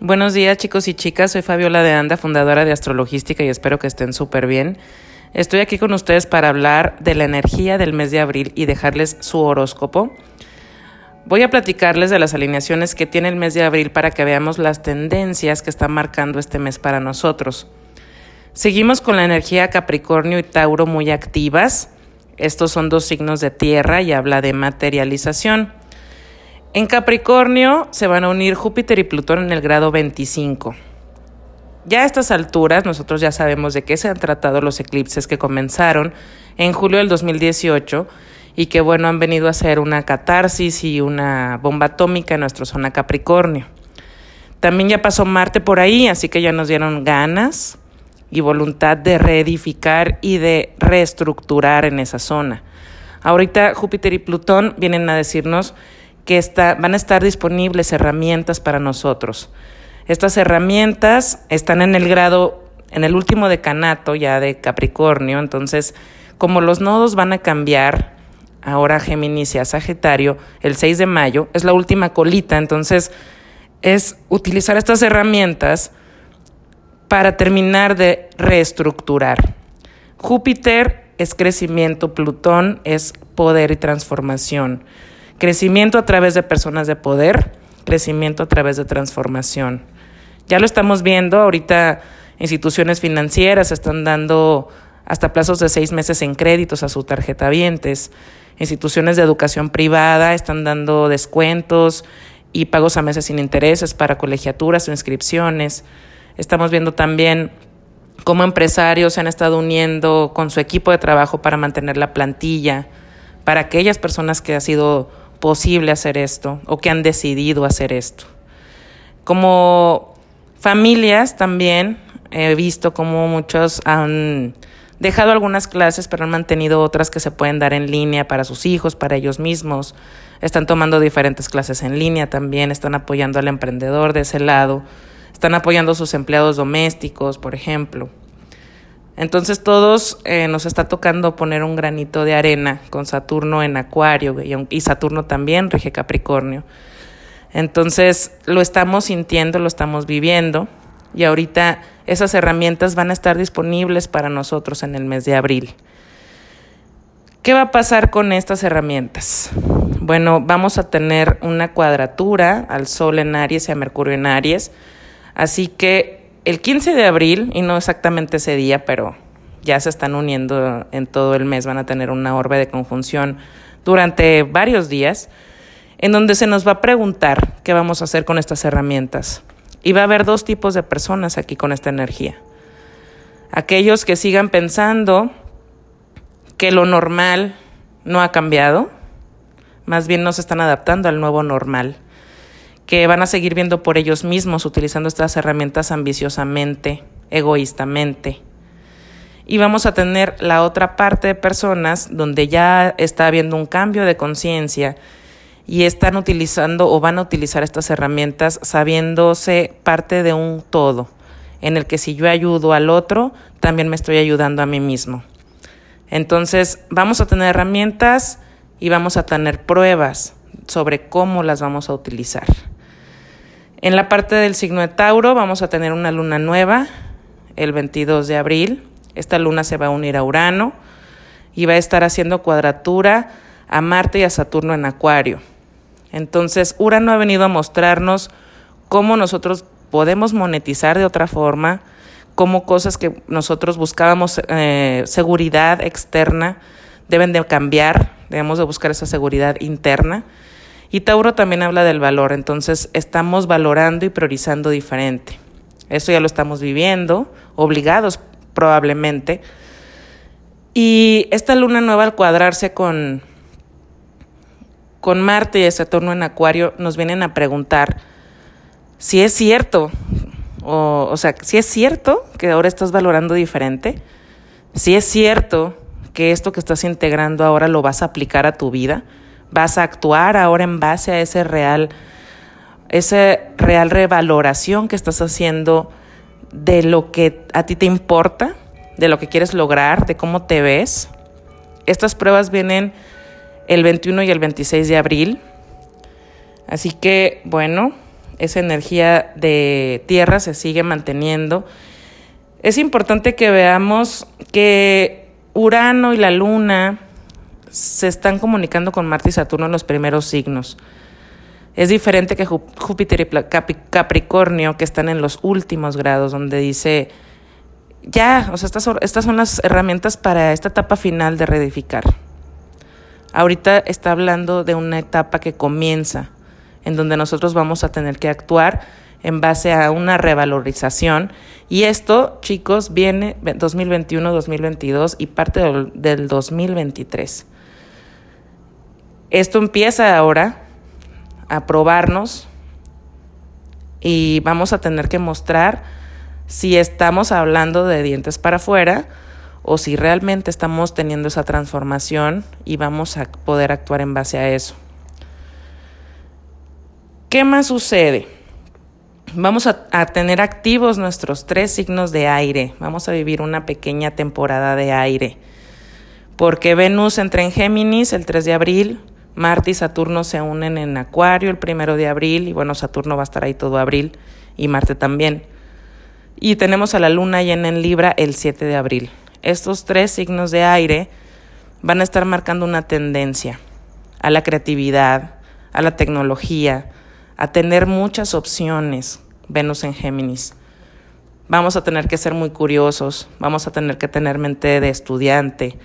Buenos días chicos y chicas, soy Fabiola de Anda, fundadora de Astrologística y espero que estén súper bien. Estoy aquí con ustedes para hablar de la energía del mes de abril y dejarles su horóscopo. Voy a platicarles de las alineaciones que tiene el mes de abril para que veamos las tendencias que está marcando este mes para nosotros. Seguimos con la energía Capricornio y Tauro muy activas. Estos son dos signos de tierra y habla de materialización. En Capricornio se van a unir Júpiter y Plutón en el grado 25. Ya a estas alturas nosotros ya sabemos de qué se han tratado los eclipses que comenzaron en julio del 2018 y que bueno han venido a ser una catarsis y una bomba atómica en nuestra zona Capricornio. También ya pasó Marte por ahí, así que ya nos dieron ganas y voluntad de reedificar y de reestructurar en esa zona. Ahorita Júpiter y Plutón vienen a decirnos que van a estar disponibles herramientas para nosotros. Estas herramientas están en el grado, en el último decanato ya de Capricornio, entonces como los nodos van a cambiar, ahora Géminis y a Sagitario, el 6 de mayo, es la última colita, entonces es utilizar estas herramientas para terminar de reestructurar. Júpiter es crecimiento, Plutón es poder y transformación. Crecimiento a través de personas de poder, crecimiento a través de transformación. Ya lo estamos viendo, ahorita instituciones financieras están dando hasta plazos de seis meses en créditos a sus tarjetavientes. Instituciones de educación privada están dando descuentos y pagos a meses sin intereses para colegiaturas o inscripciones. Estamos viendo también cómo empresarios se han estado uniendo con su equipo de trabajo para mantener la plantilla, para aquellas personas que ha sido posible hacer esto o que han decidido hacer esto. Como familias también he visto como muchos han dejado algunas clases, pero han mantenido otras que se pueden dar en línea para sus hijos, para ellos mismos. Están tomando diferentes clases en línea también, están apoyando al emprendedor de ese lado, están apoyando a sus empleados domésticos, por ejemplo. Entonces todos eh, nos está tocando poner un granito de arena con Saturno en Acuario y, Saturno también rige Capricornio. Entonces lo estamos sintiendo, lo estamos viviendo y ahorita esas herramientas van a estar disponibles para nosotros en el mes de abril. ¿Qué va a pasar con estas herramientas? Bueno, vamos a tener una cuadratura al Sol en Aries y a Mercurio en Aries, así que el 15 de abril, y no exactamente ese día, pero ya se están uniendo en todo el mes, van a tener una orbe de conjunción durante varios días, en donde se nos va a preguntar qué vamos a hacer con estas herramientas. Y va a haber dos tipos de personas aquí con esta energía. Aquellos que sigan pensando que lo normal no ha cambiado, más bien no se están adaptando al nuevo normal que van a seguir viendo por ellos mismos, utilizando estas herramientas ambiciosamente, egoístamente. Y vamos a tener la otra parte de personas donde ya está habiendo un cambio de conciencia y están utilizando o van a utilizar estas herramientas sabiéndose parte de un todo, en el que si yo ayudo al otro, también me estoy ayudando a mí mismo. Entonces, vamos a tener herramientas y vamos a tener pruebas sobre cómo las vamos a utilizar. En la parte del signo de Tauro vamos a tener una luna nueva el 22 de abril. Esta luna se va a unir a Urano y va a estar haciendo cuadratura a Marte y a Saturno en Acuario. Entonces, Urano ha venido a mostrarnos cómo nosotros podemos monetizar de otra forma, cómo cosas que nosotros buscábamos eh, seguridad externa deben de cambiar, debemos de buscar esa seguridad interna y Tauro también habla del valor, entonces estamos valorando y priorizando diferente. Eso ya lo estamos viviendo, obligados probablemente. Y esta luna nueva al cuadrarse con, con Marte y Saturno en Acuario nos vienen a preguntar si es cierto, o, sea, si es cierto que ahora estás valorando diferente, si es cierto que esto que estás integrando ahora lo vas a aplicar a tu vida vas a actuar ahora en base a ese real, esa real revaloración que estás haciendo de lo que a ti te importa, de lo que quieres lograr, de cómo te ves. Estas pruebas vienen el 21 y el 26 de abril. Así que, bueno, esa energía de tierra se sigue manteniendo. Es importante que veamos que Urano y la Luna se están comunicando con Marte y Saturno en los primeros signos. Es diferente que Júpiter y Capricornio, que están en los últimos grados, donde dice, ya, o sea, estas, estas son las herramientas para esta etapa final de reedificar. Ahorita está hablando de una etapa que comienza, en donde nosotros vamos a tener que actuar en base a una revalorización. Y esto, chicos, viene 2021, 2022 y parte del 2023. Esto empieza ahora a probarnos y vamos a tener que mostrar si estamos hablando de dientes para afuera o si realmente estamos teniendo esa transformación y vamos a poder actuar en base a eso. ¿Qué más sucede? Vamos a, tener activos nuestros tres signos de aire. Vamos a vivir una pequeña temporada de aire. Porque Venus entra en Géminis el 3 de abril, Marte y Saturno se unen en Acuario el primero de abril, y bueno, Saturno va a estar ahí todo abril, y Marte también. Y tenemos a la Luna llena en Libra el 7 de abril. Estos tres signos de aire van a estar marcando una tendencia a la creatividad, a la tecnología, a tener muchas opciones, Venus en Géminis. Vamos a tener que ser muy curiosos, vamos a tener que tener mente de estudiante,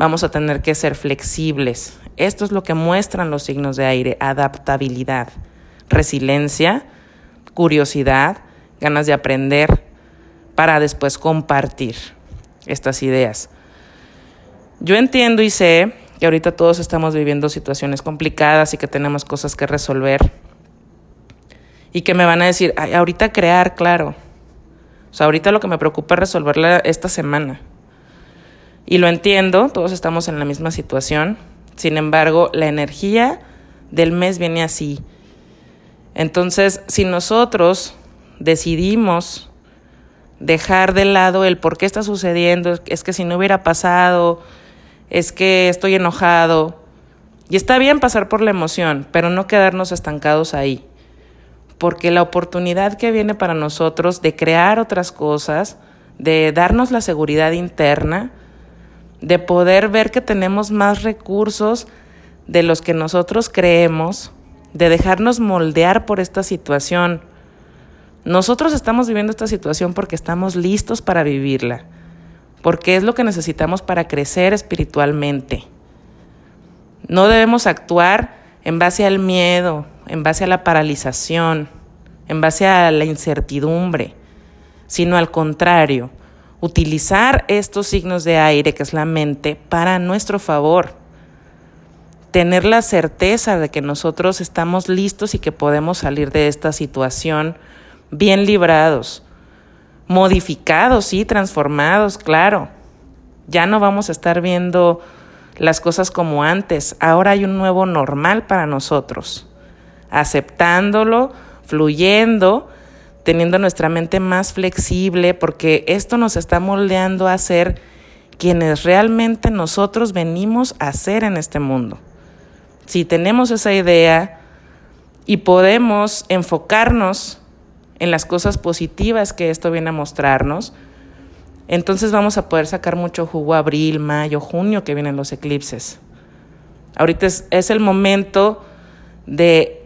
vamos a tener que ser flexibles. Esto es lo que muestran los signos de aire, adaptabilidad, resiliencia, curiosidad, ganas de aprender para después compartir estas ideas. Yo entiendo y sé que ahorita todos estamos viviendo situaciones complicadas y que tenemos cosas que resolver y que me van a decir, ahorita crear, claro. O sea, ahorita lo que me preocupa es resolverla esta semana. Y lo entiendo, todos estamos en la misma situación. Sin embargo, la energía del mes viene así. Entonces, si nosotros decidimos dejar de lado el por qué está sucediendo, es que si no hubiera pasado, es que estoy enojado, y está bien pasar por la emoción, pero no quedarnos estancados ahí, porque la oportunidad que viene para nosotros de crear otras cosas, de darnos la seguridad interna, de poder ver que tenemos más recursos de los que nosotros creemos, de dejarnos moldear por esta situación. Nosotros estamos viviendo esta situación porque estamos listos para vivirla, porque es lo que necesitamos para crecer espiritualmente. No debemos actuar en base al miedo, en base a la paralización, en base a la incertidumbre, sino al contrario, utilizar estos signos de aire, que es la mente, para nuestro favor. Tener la certeza de que nosotros estamos listos y que podemos salir de esta situación bien librados, modificados, y transformados, claro. Ya no vamos a estar viendo las cosas como antes. Ahora hay un nuevo normal para nosotros. Aceptándolo, fluyendo teniendo nuestra mente más flexible, porque esto nos está moldeando a ser quienes realmente nosotros venimos a ser en este mundo. Si tenemos esa idea y podemos enfocarnos en las cosas positivas que esto viene a mostrarnos, entonces vamos a poder sacar mucho jugo abril, mayo, junio que vienen los eclipses. Ahorita es, es el momento de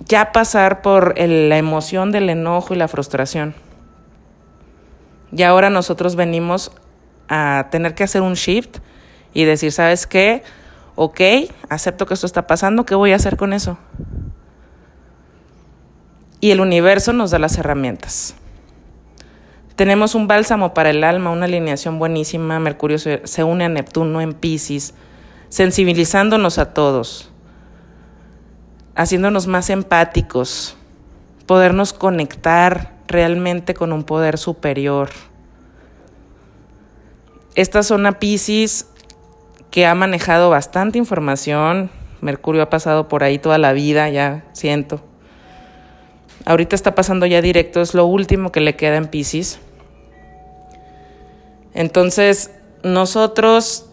ya pasar por la emoción del enojo y la frustración. Y ahora nosotros venimos a tener que hacer un shift y decir, ¿sabes qué? Ok, acepto que esto está pasando, ¿qué voy a hacer con eso? Y el universo nos da las herramientas. Tenemos un bálsamo para el alma, una alineación buenísima. Mercurio se, une a Neptuno en Pisces, sensibilizándonos a todos haciéndonos más empáticos, podernos conectar realmente con un poder superior. Esta zona Pisces que ha manejado bastante información, Mercurio ha pasado por ahí toda la vida, ya siento. Ahorita está pasando ya directo, es lo último que le queda en Pisces. Entonces, nosotros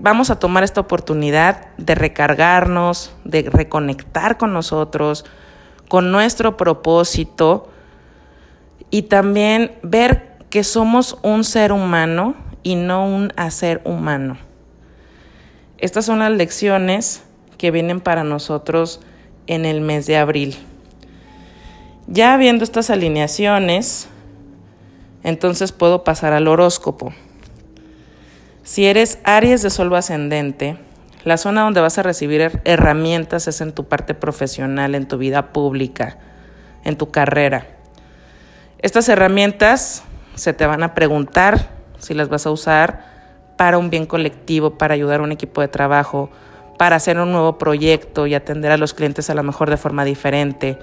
vamos a tomar esta oportunidad de recargarnos, de reconectar con nosotros, con nuestro propósito y también ver que somos un ser humano y no un hacer humano. Estas son las lecciones que vienen para nosotros en el mes de abril. Ya viendo estas alineaciones, entonces puedo pasar al horóscopo. Si eres Aries de Sol ascendente, la zona donde vas a recibir herramientas es en tu parte profesional, en tu vida pública, en tu carrera. Estas herramientas se te van a preguntar si las vas a usar para un bien colectivo, para ayudar a un equipo de trabajo, para hacer un nuevo proyecto y atender a los clientes a lo mejor de forma diferente.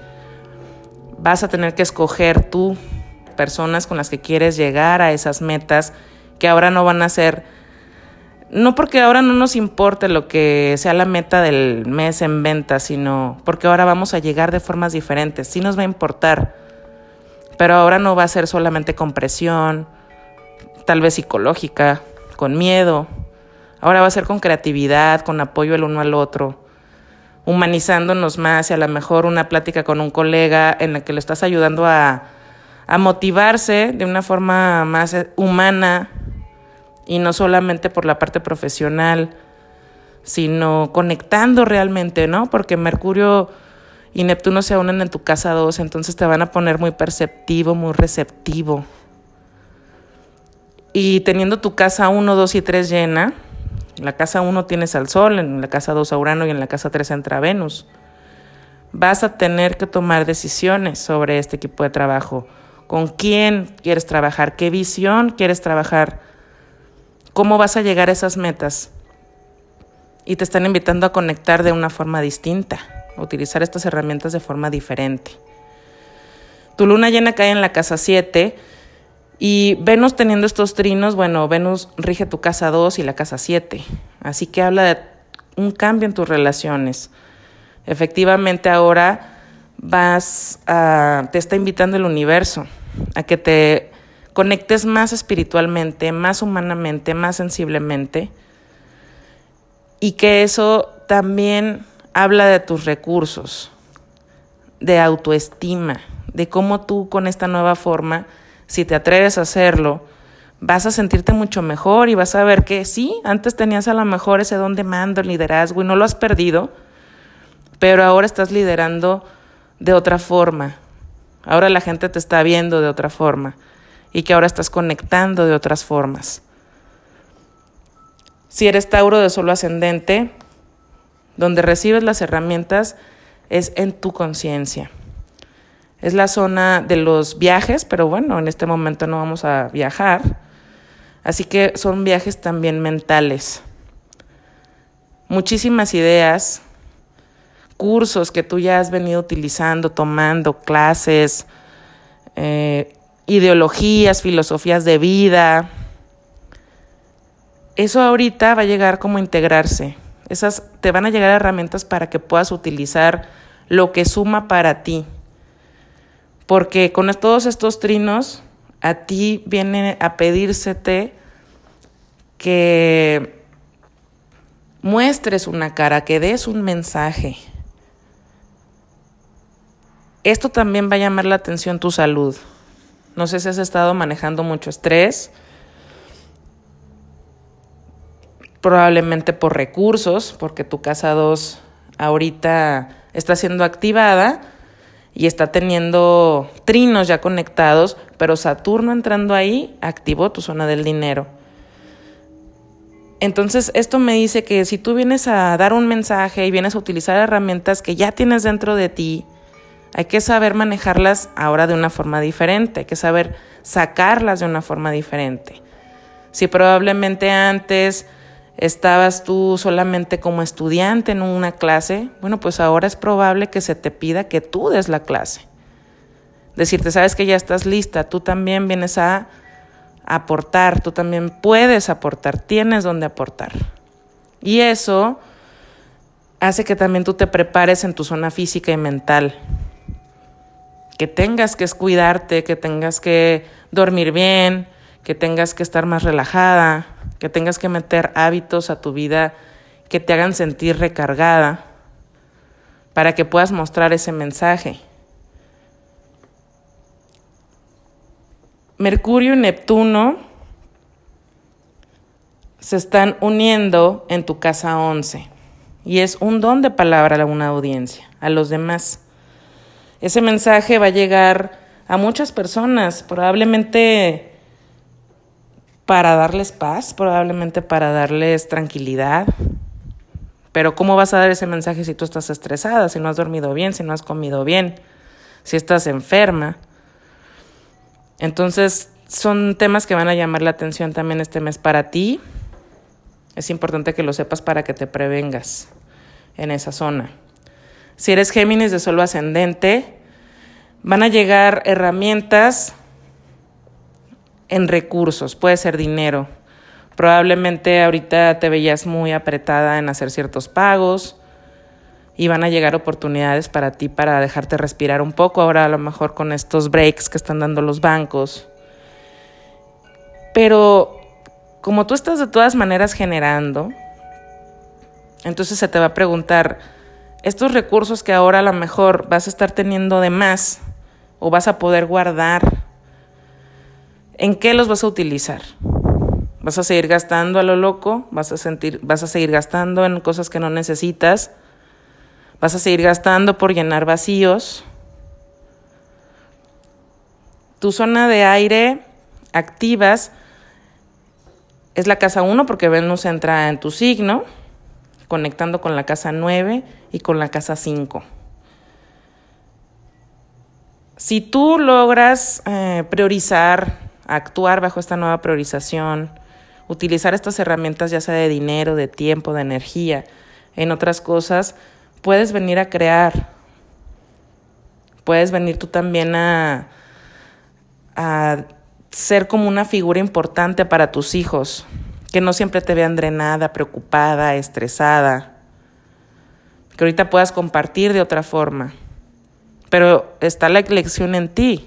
Vas a tener que escoger tú personas con las que quieres llegar a esas metas que ahora no van a ser, no porque ahora no nos importe lo que sea la meta del mes en venta, sino porque ahora vamos a llegar de formas diferentes. Sí nos va a importar, pero ahora no va a ser solamente con presión, tal vez psicológica, con miedo. Ahora va a ser con creatividad, con apoyo el uno al otro, humanizándonos más y a lo mejor una plática con un colega en la que le estás ayudando a, a motivarse de una forma más humana y no solamente por la parte profesional, sino conectando realmente, ¿no? Porque Mercurio y Neptuno se unen en tu casa dos, entonces te van a poner muy perceptivo, muy receptivo. Y teniendo tu casa 1, 2 y 3 llena, en la casa 1 tienes al Sol, en la casa 2 a Urano y en la casa 3 entra Venus. Vas a tener que tomar decisiones sobre este equipo de trabajo. ¿Con quién quieres trabajar? ¿Qué visión quieres trabajar? ¿Cómo vas a llegar a esas metas? Y te están invitando a conectar de una forma distinta, a utilizar estas herramientas de forma diferente. Tu luna llena cae en la casa 7 y Venus teniendo estos trinos, bueno, Venus rige tu casa 2 y la casa 7. Así que habla de un cambio en tus relaciones. Efectivamente ahora vas a, te está invitando el universo a que te conectes más espiritualmente, más humanamente, más sensiblemente. Y que eso también habla de tus recursos, de autoestima, de cómo tú con esta nueva forma si te atreves a hacerlo, vas a sentirte mucho mejor y vas a ver que sí, antes tenías a lo mejor ese don de mando, liderazgo y no lo has perdido, pero ahora estás liderando de otra forma. Ahora la gente te está viendo de otra forma y que ahora estás conectando de otras formas. Si eres Tauro de solo ascendente, donde recibes las herramientas es en tu conciencia. Es la zona de los viajes, pero bueno, en este momento no vamos a viajar. Así que son viajes también mentales. Muchísimas ideas, cursos que tú ya has venido utilizando, tomando, clases, eh, ideologías, filosofías de vida. Eso ahorita va a llegar como integrarse. Esas te van a llegar herramientas para que puedas utilizar lo que suma para ti porque con todos estos trinos a ti viene a pedírsete que muestres una cara, que des un mensaje. Esto también va a llamar la atención tu salud. No sé si has estado manejando mucho estrés, probablemente por recursos, porque tu casa 2 ahorita está siendo activada y está teniendo trinos ya conectados, pero Saturno entrando ahí activó tu zona del dinero. Entonces, esto me dice que si tú vienes a dar un mensaje y vienes a utilizar herramientas que ya tienes dentro de ti, hay que saber manejarlas ahora de una forma diferente, hay que saber sacarlas de una forma diferente. Si probablemente antes estabas tú solamente como estudiante en una clase, bueno, pues ahora es probable que se te pida que tú des la clase. Decirte, sabes que ya estás lista, tú también vienes a aportar, tú también puedes aportar, tienes donde aportar. Y eso hace que también tú te prepares en tu zona física y mental que tengas que cuidarte, que tengas que dormir bien, que tengas que estar más relajada, que tengas que meter hábitos a tu vida que te hagan sentir recargada para que puedas mostrar ese mensaje. Mercurio y Neptuno se están uniendo en tu casa 11 y es un don de palabra a una audiencia, a los demás. Ese mensaje va a llegar a muchas personas, probablemente para darles paz, probablemente para darles tranquilidad. Pero ¿cómo vas a dar ese mensaje si tú estás estresada, si no has dormido bien, si no has comido bien, si estás enferma? Entonces, son temas que van a llamar la atención también este mes para ti. Es importante que lo sepas para que te prevengas en esa zona. Si eres Géminis de solo ascendente, van a llegar herramientas en recursos, puede ser dinero. Probablemente ahorita te veías muy apretada en hacer ciertos pagos y van a llegar oportunidades para ti para dejarte respirar un poco. Ahora a lo mejor con estos breaks que están dando los bancos. Pero como tú estás de todas maneras generando, entonces se te va a preguntar, estos recursos que ahora a lo mejor vas a estar teniendo de más o vas a poder guardar, ¿en qué los vas a utilizar? ¿Vas a seguir gastando a lo loco? ¿Vas a, sentir, vas a seguir gastando en cosas que no necesitas? ¿Vas a seguir gastando por llenar vacíos? Tu zona de aire activas es la casa 1 porque Venus entra en tu signo conectando con la casa 9 y con la casa 5. Si tú logras eh, priorizar, actuar bajo esta nueva priorización, utilizar estas herramientas ya sea de dinero, de tiempo, de energía, en otras cosas, puedes venir a crear. Puedes venir tú también a, a ser como una figura importante para tus hijos que no siempre te vean drenada, preocupada, estresada, que ahorita puedas compartir de otra forma. Pero está la elección en ti.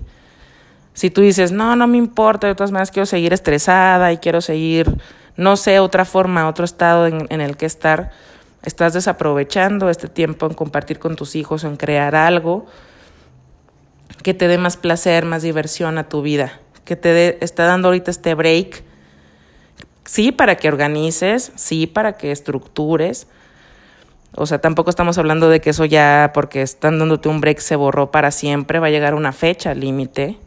Si tú dices, no, no me importa, de todas maneras quiero seguir estresada y quiero seguir, no sé, otra forma, otro estado en, en el que estar, estás desaprovechando este tiempo en compartir con tus hijos, en crear algo que te dé más placer, más diversión a tu vida, que te dé, está dando ahorita este break sí para que organices, sí para que estructures. O sea, tampoco estamos hablando de que eso ya, porque están dándote un break, se borró para siempre, va a llegar una fecha límite.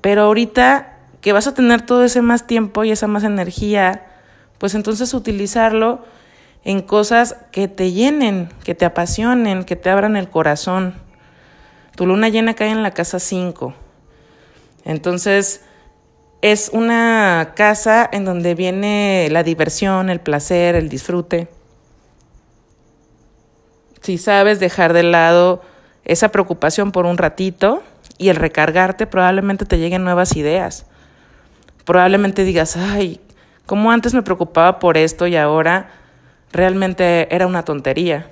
Pero ahorita que vas a tener todo ese más tiempo y esa más energía, pues entonces utilizarlo en cosas que te llenen, que te apasionen, que te abran el corazón. Tu luna llena cae en la casa 5. Entonces, es una casa en donde viene la diversión, el placer, el disfrute. Si sabes dejar de lado esa preocupación por un ratito y el recargarte, probablemente te lleguen nuevas ideas. Probablemente digas, ay, como antes me preocupaba por esto y ahora realmente era una tontería.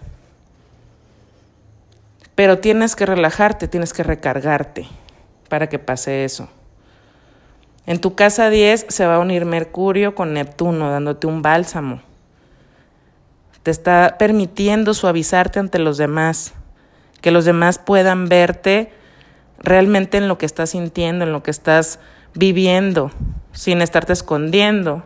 Pero tienes que relajarte, tienes que recargarte para que pase eso. En tu casa 10 se va a unir Mercurio con Neptuno, dándote un bálsamo. Te está permitiendo suavizarte ante los demás, que los demás puedan verte realmente en lo que estás sintiendo, en lo que estás viviendo, sin estarte escondiendo,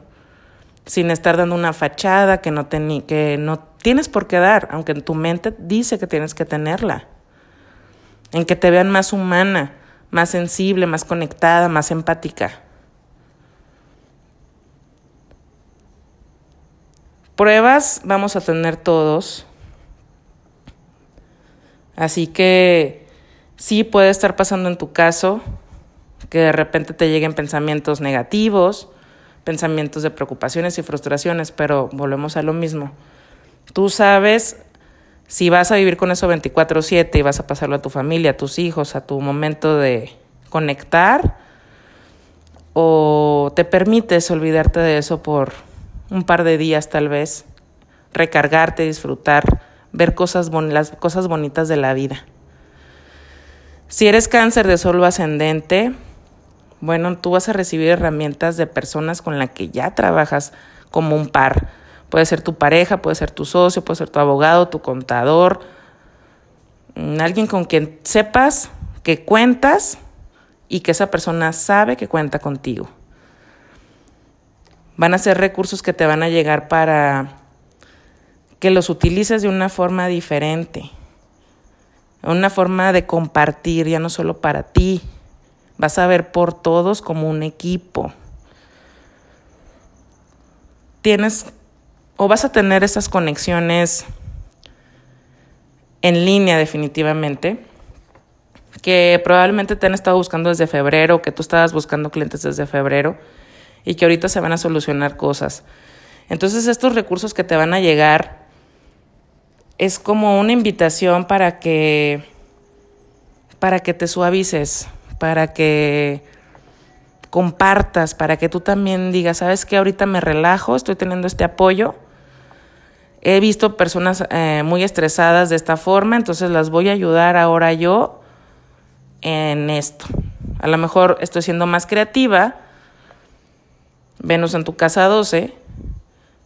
sin estar dando una fachada que no, que no tienes por qué dar, aunque en tu mente dice que tienes que tenerla. En que te vean más humana, más sensible, más conectada, más empática. Pruebas vamos a tener todos. Así que sí puede estar pasando en tu caso que de repente te lleguen pensamientos negativos, pensamientos de preocupaciones y frustraciones, pero volvemos a lo mismo. Tú sabes si vas a vivir con eso 24/7 y vas a pasarlo a tu familia, a tus hijos, a tu momento de conectar, o te permites olvidarte de eso por un par de días tal vez, recargarte, disfrutar, ver cosas las cosas bonitas de la vida. Si eres cáncer de solo ascendente, bueno, tú vas a recibir herramientas de personas con las que ya trabajas como un par. Puede ser tu pareja, puede ser tu socio, puede ser tu abogado, tu contador, mm, alguien con quien sepas que cuentas y que esa persona sabe que cuenta contigo. Van a ser recursos que te van a llegar para que los utilices de una forma diferente, una forma de compartir, ya no solo para ti, vas a ver por todos como un equipo. Tienes o vas a tener esas conexiones en línea definitivamente, que probablemente te han estado buscando desde febrero, que tú estabas buscando clientes desde febrero y que ahorita se van a solucionar cosas. Entonces estos recursos que te van a llegar es como una invitación para que para que te suavices, para que compartas, para que tú también digas, sabes que ahorita me relajo, estoy teniendo este apoyo. He visto personas eh, muy estresadas de esta forma, entonces las voy a ayudar ahora yo en esto. A lo mejor estoy siendo más creativa. Venus en tu casa 12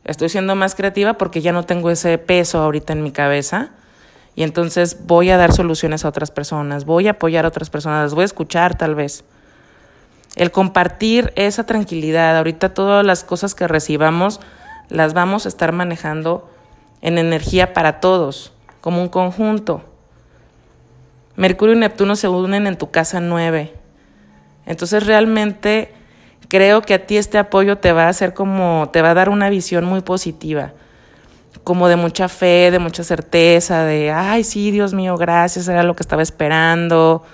Estoy siendo más creativa porque ya no tengo ese peso ahorita en mi cabeza. Y entonces voy a dar soluciones a otras personas, voy a apoyar a otras personas, las voy a escuchar tal vez. El compartir esa tranquilidad, ahorita todas las cosas que recibamos las vamos a estar manejando en energía para todos, como un conjunto. Mercurio y Neptuno se unen en tu casa 9. Entonces realmente creo que a ti este apoyo te va a hacer como, te va a dar una visión muy positiva, como de mucha fe, de mucha certeza, de, ay, sí, Dios mío, gracias, era lo que estaba esperando,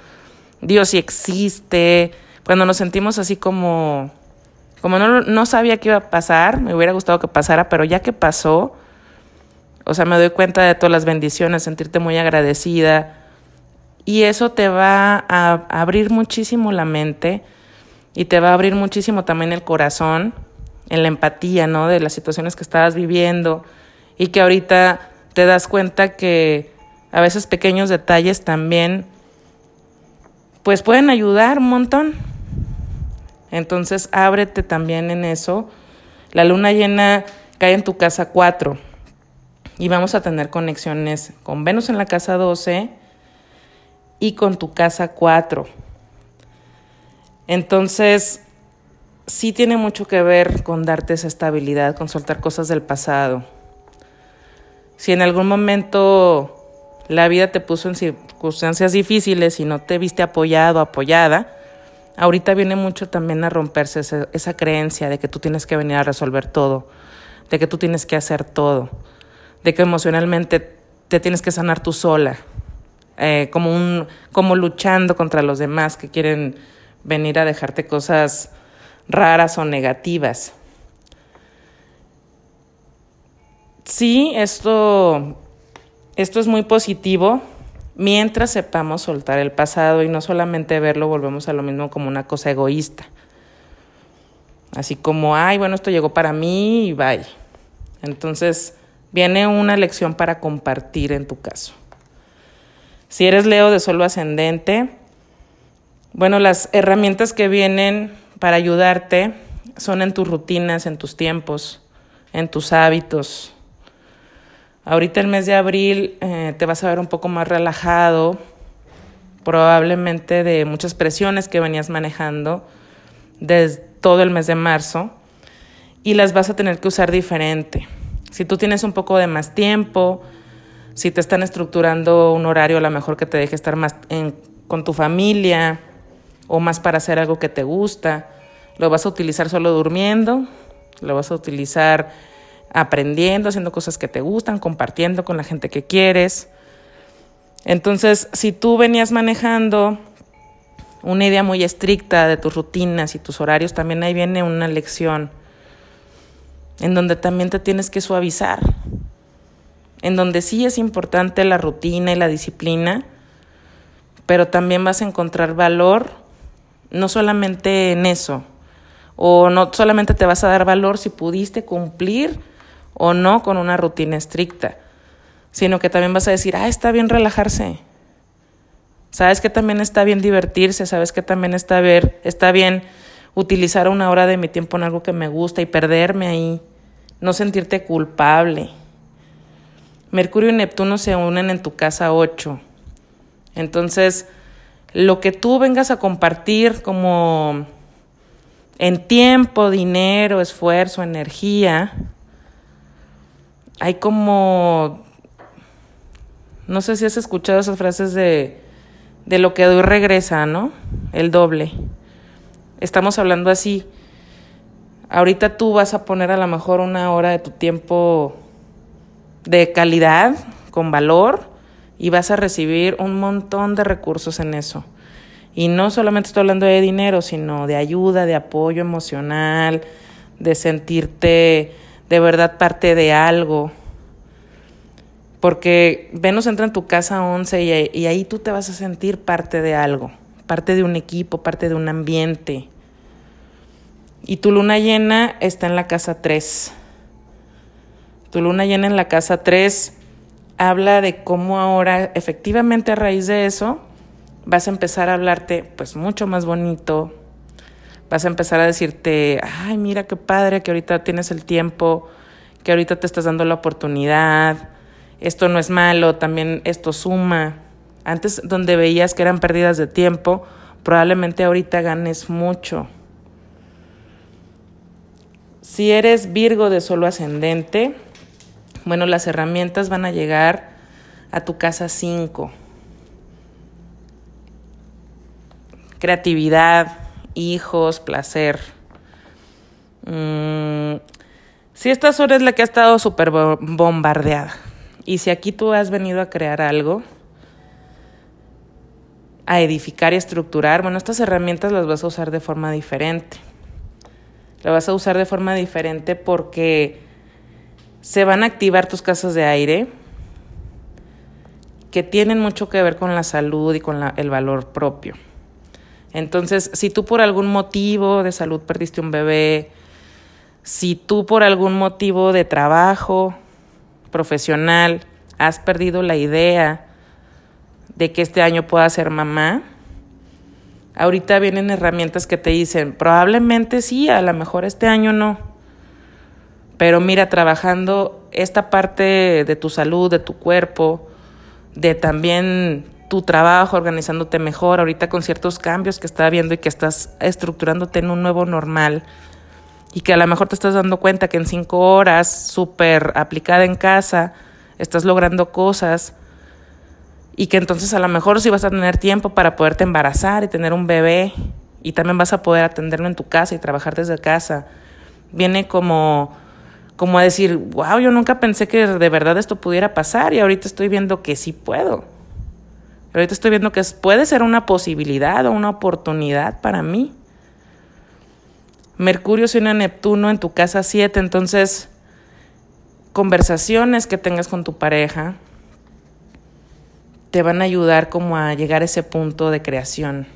Dios sí existe. Cuando nos sentimos así como, como no, no sabía qué iba a pasar, me hubiera gustado que pasara, pero ya que pasó, o sea, me doy cuenta de todas las bendiciones, sentirte muy agradecida. Y eso te va a abrir muchísimo la mente y te va a abrir muchísimo también el corazón en la empatía, ¿no? De las situaciones que estabas viviendo y que ahorita te das cuenta que a veces pequeños detalles también pues pueden ayudar un montón. Entonces ábrete también en eso. La luna llena cae en tu casa 4 y vamos a tener conexiones con Venus en la casa 12 y con tu casa 4. Entonces, sí tiene mucho que ver con darte esa estabilidad, con soltar cosas del pasado. Si en algún momento la vida te puso en circunstancias difíciles y no te viste apoyado, apoyada, ahorita viene mucho también a romperse esa, creencia de que tú tienes que venir a resolver todo, de que tú tienes que hacer todo, de que emocionalmente te tienes que sanar tú sola, eh, como, un, como luchando contra los demás que quieren venir a dejarte cosas raras o negativas. Sí, esto, esto es muy positivo mientras sepamos soltar el pasado y no solamente verlo, volvemos a lo mismo como una cosa egoísta. Así como, ay, bueno, esto llegó para mí y vaya. Entonces, viene una lección para compartir en tu caso. Si eres Leo de solo ascendente, bueno, las herramientas que vienen para ayudarte son en tus rutinas, en tus tiempos, en tus hábitos. Ahorita el mes de abril eh, te vas a ver un poco más relajado, probablemente de muchas presiones que venías manejando desde todo el mes de marzo y las vas a tener que usar diferente. Si tú tienes un poco de más tiempo, si te están estructurando un horario a lo mejor que te deje estar más con tu familia, o más para hacer algo que te gusta. Lo vas a utilizar solo durmiendo, lo vas a utilizar aprendiendo, haciendo cosas que te gustan, compartiendo con la gente que quieres. Entonces, si tú venías manejando una idea muy estricta de tus rutinas y tus horarios, también ahí viene una lección en donde también te tienes que suavizar, en donde sí es importante la rutina y la disciplina, pero también vas a encontrar valor no solamente en eso, o no solamente te vas a dar valor si pudiste cumplir o no con una rutina estricta, sino que también vas a decir, ah, está bien relajarse. Sabes que también está bien divertirse, sabes que también está, ver, está bien utilizar una hora de mi tiempo en algo que me gusta y perderme ahí, no sentirte culpable. Mercurio y Neptuno se unen en tu casa 8. Entonces, lo que tú vengas a compartir como en tiempo, dinero, esfuerzo, energía, hay como, no sé si has escuchado esas frases de, de lo que doy regresa, ¿no? El doble. Estamos hablando así. Ahorita tú vas a poner a lo mejor una hora de tu tiempo de calidad, con valor, y vas a recibir un montón de recursos en eso. Y no solamente estoy hablando de dinero, sino de ayuda, de apoyo emocional, de sentirte de verdad parte de algo. Porque Venus entra en tu casa 11 y, ahí tú te vas a sentir parte de algo, parte de un equipo, parte de un ambiente. Y tu luna llena está en la casa 3. Tu luna llena en la casa 3 habla de cómo ahora efectivamente a raíz de eso vas a empezar a hablarte pues mucho más bonito, vas a empezar a decirte, ay, mira qué padre que ahorita tienes el tiempo, que ahorita te estás dando la oportunidad, esto no es malo, también esto suma. Antes donde veías que eran pérdidas de tiempo, probablemente ahorita ganes mucho. Si eres Virgo de solo ascendente, bueno, las herramientas van a llegar a tu casa 5 creatividad, hijos, placer. Mm, si esta zona es la que ha estado súper bombardeada y si aquí tú has venido a crear algo, a edificar y estructurar, bueno, estas herramientas las vas a usar de forma diferente. Las vas a usar de forma diferente porque se van a activar tus casas de aire que tienen mucho que ver con la salud y con el valor propio. Entonces, si tú por algún motivo de salud perdiste un bebé, si tú por algún motivo de trabajo profesional has perdido la idea de que este año pueda ser mamá, ahorita vienen herramientas que te dicen, probablemente sí, a lo mejor este año no. Pero mira, trabajando esta parte de tu salud, de tu cuerpo, de también tu trabajo, organizándote mejor, ahorita con ciertos cambios que estás viendo y que estás estructurándote en un nuevo normal y que a lo mejor te estás dando cuenta que en cinco horas, súper aplicada en casa, estás logrando cosas y que entonces a lo mejor sí vas a tener tiempo para poderte embarazar y tener un bebé y también vas a poder atenderlo en tu casa y trabajar desde casa. Viene como como a decir, wow, yo nunca pensé que de verdad esto pudiera pasar y ahorita estoy viendo que sí puedo. Ahorita estoy viendo que puede ser una posibilidad o una oportunidad para mí. Mercurio se une a Neptuno en tu casa 7, entonces conversaciones que tengas con tu pareja te van a ayudar como a llegar a ese punto de creación.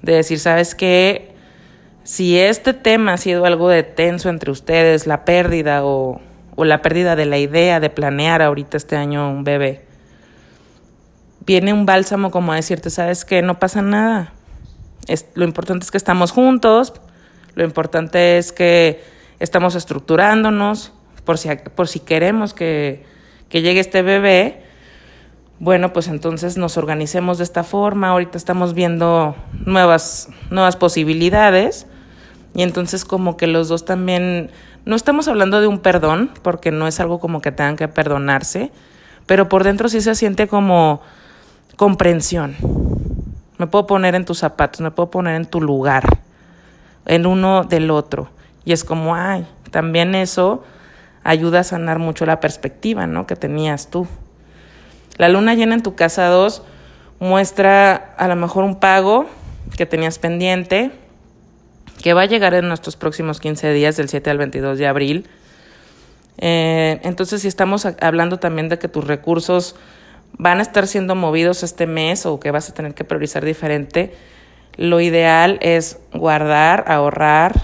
De decir, ¿sabes qué? Si este tema ha sido algo de tenso entre ustedes, la pérdida o, o la pérdida de la idea de planear ahorita este año un bebé, viene un bálsamo como a decirte, sabes que no pasa nada. Lo importante es que estamos juntos, lo importante es que estamos estructurándonos por si, por si queremos que, que llegue este bebé. Bueno, pues entonces nos organicemos de esta forma. Ahorita estamos viendo nuevas, nuevas posibilidades. Y entonces como que los dos también, no estamos hablando de un perdón, porque no es algo como que tengan que perdonarse, pero por dentro sí se siente como comprensión. Me puedo poner en tus zapatos, me puedo poner en tu lugar, en uno del otro. Y es como, ay, también eso ayuda a sanar mucho la perspectiva, ¿no? Que tenías tú. La luna llena en tu casa 2 muestra a lo mejor un pago que tenías pendiente, que va a llegar en nuestros próximos 15 días, del 7 al 22 de abril. Eh, entonces, si estamos hablando también de que tus recursos van a estar siendo movidos este mes o que vas a tener que priorizar diferente, lo ideal es guardar, ahorrar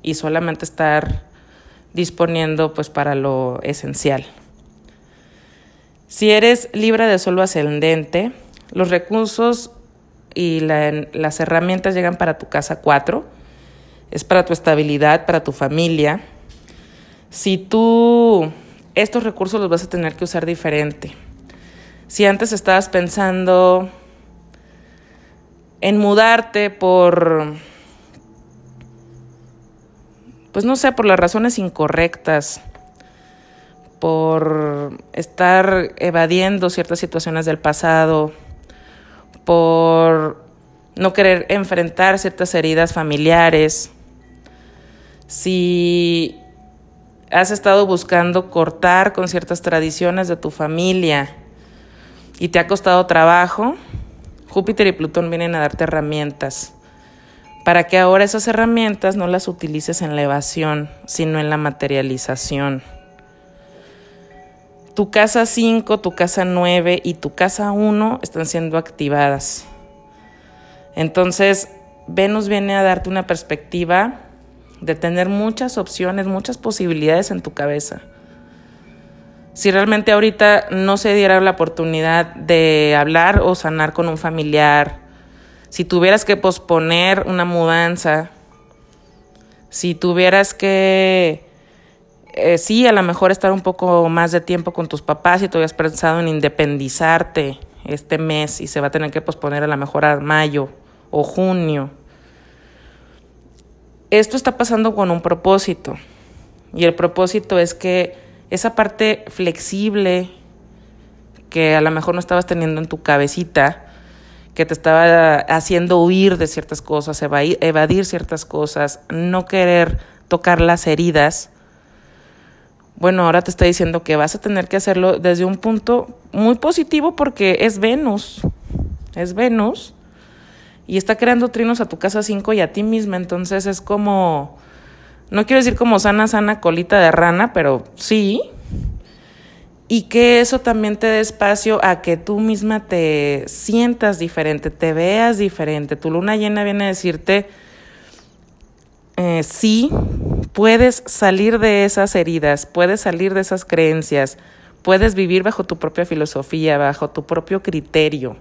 y solamente estar disponiendo pues para lo esencial. Si eres libre de solo ascendente, los recursos y las herramientas llegan para tu casa 4, es para tu estabilidad, para tu familia. Si tú estos recursos los vas a tener que usar diferente. Si antes estabas pensando en mudarte por, pues no sé, por las razones incorrectas, por estar evadiendo ciertas situaciones del pasado, por no querer enfrentar ciertas heridas familiares, si has estado buscando cortar con ciertas tradiciones de tu familia y te ha costado trabajo, Júpiter y Plutón vienen a darte herramientas para que ahora esas herramientas no las utilices en la evasión, sino en la materialización. Tu casa 5, tu casa 9 y tu casa 1 están siendo activadas. Entonces, Venus viene a darte una perspectiva de tener muchas opciones, muchas posibilidades en tu cabeza. Si realmente ahorita no se diera la oportunidad de hablar o sanar con un familiar, si tuvieras que posponer una mudanza, si tuvieras que, eh, sí, a lo mejor estar un poco más de tiempo con tus papás y tú habías pensado en independizarte este mes y se va a tener que posponer a lo mejor a mayo o junio esto está pasando con un propósito. Y el propósito es que esa parte flexible que a lo mejor no estabas teniendo en tu cabecita, que te estaba haciendo huir de ciertas cosas, evadir ciertas cosas, no querer tocar las heridas, bueno, ahora te está diciendo que vas a tener que hacerlo desde un punto muy positivo porque es Venus, es Venus y está creando trinos a tu casa 5 y a ti misma. Entonces es como, no quiero decir como sana, sana colita de rana, pero sí. Y que eso también te dé espacio a que tú misma te sientas diferente, te veas diferente. Tu luna llena viene a decirte, eh, sí, puedes salir de esas heridas, puedes salir de esas creencias, puedes vivir bajo tu propia filosofía, bajo tu propio criterio.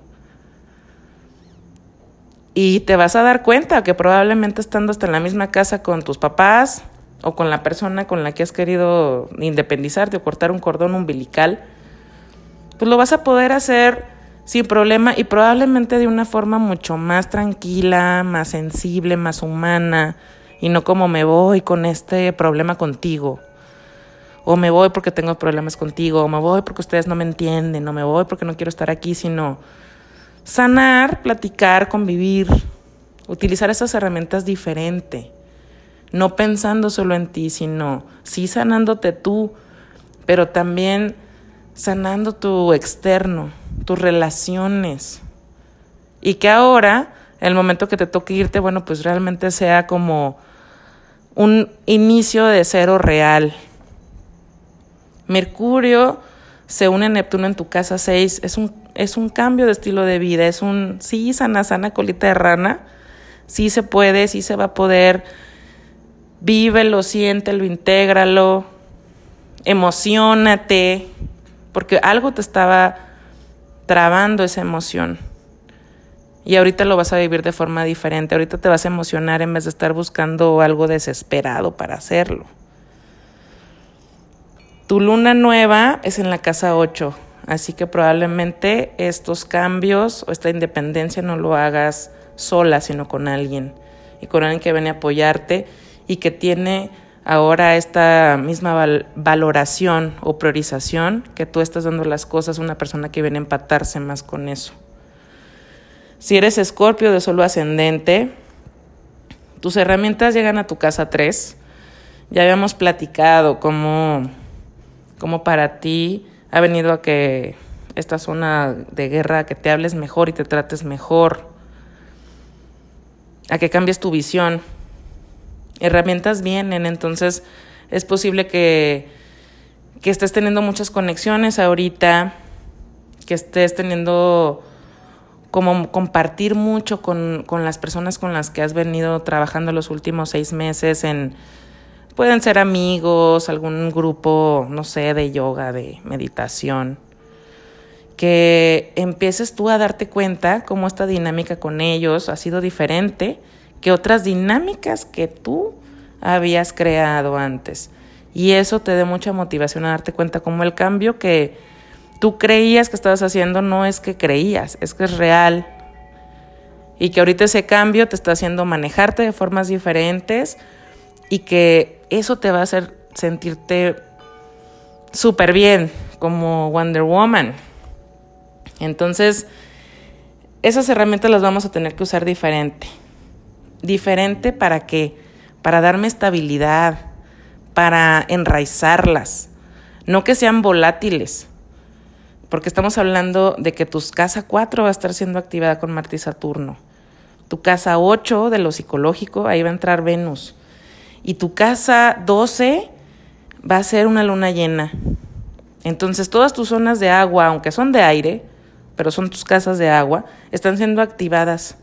Y te vas a dar cuenta que probablemente estando hasta en la misma casa con tus papás o con la persona con la que has querido independizarte o cortar un cordón umbilical, pues lo vas a poder hacer sin problema y probablemente de una forma mucho más tranquila, más sensible, más humana y no como me voy con este problema contigo. O me voy porque tengo problemas contigo, o me voy porque ustedes no me entienden, o me voy porque no quiero estar aquí, sino Sanar, platicar, convivir, utilizar esas herramientas diferente, no pensando solo en ti, sino sí sanándote tú, pero también sanando tu externo, tus relaciones. Y que ahora, el momento que te toque irte, bueno, pues realmente sea como un inicio de cero real. Mercurio se une Neptuno en tu casa 6, es un es un cambio de estilo de vida, es un sí, sana, sana colita de rana, sí se puede, sí se va a poder, vívelo, siéntelo, intégralo, emocionate, porque algo te estaba trabando esa emoción. Y ahorita lo vas a vivir de forma diferente, ahorita te vas a emocionar en vez de estar buscando algo desesperado para hacerlo. Tu luna nueva es en la casa 8 Así que probablemente estos cambios o esta independencia no lo hagas sola, sino con alguien. Y con alguien que viene a apoyarte y que tiene ahora esta misma valoración o priorización que tú estás dando las cosas a una persona que viene a empatarse más con eso. Si eres escorpio de solo ascendente, tus herramientas llegan a tu casa 3. Ya habíamos platicado cómo, cómo para ti ha venido a que esta zona de guerra, que te hables mejor y te trates mejor, a que cambies tu visión. Herramientas vienen, entonces es posible que, que estés teniendo muchas conexiones ahorita, que estés teniendo como compartir mucho con, con las personas con las que has venido trabajando los últimos seis meses en Pueden ser amigos, algún grupo, no sé, de yoga, de meditación. Que empieces tú a darte cuenta cómo esta dinámica con ellos ha sido diferente que otras dinámicas que tú habías creado antes. Y eso te dé mucha motivación a darte cuenta cómo el cambio que tú creías que estabas haciendo no es que creías, es que es real. y que ahorita ese cambio te está haciendo manejarte de formas diferentes y que eso te va a hacer sentirte súper bien como Wonder Woman. Entonces, esas herramientas las vamos a tener que usar diferente. Diferente para qué? Para darme estabilidad, para enraizarlas, no que sean volátiles, porque estamos hablando de que tu casa 4 va a estar siendo activada con Marte y Saturno. Tu casa 8 de lo psicológico, ahí va a entrar Venus. Y tu casa 12 va a ser una luna llena. Entonces todas tus zonas de agua, aunque son de aire, pero son tus casas de agua, están siendo activadas.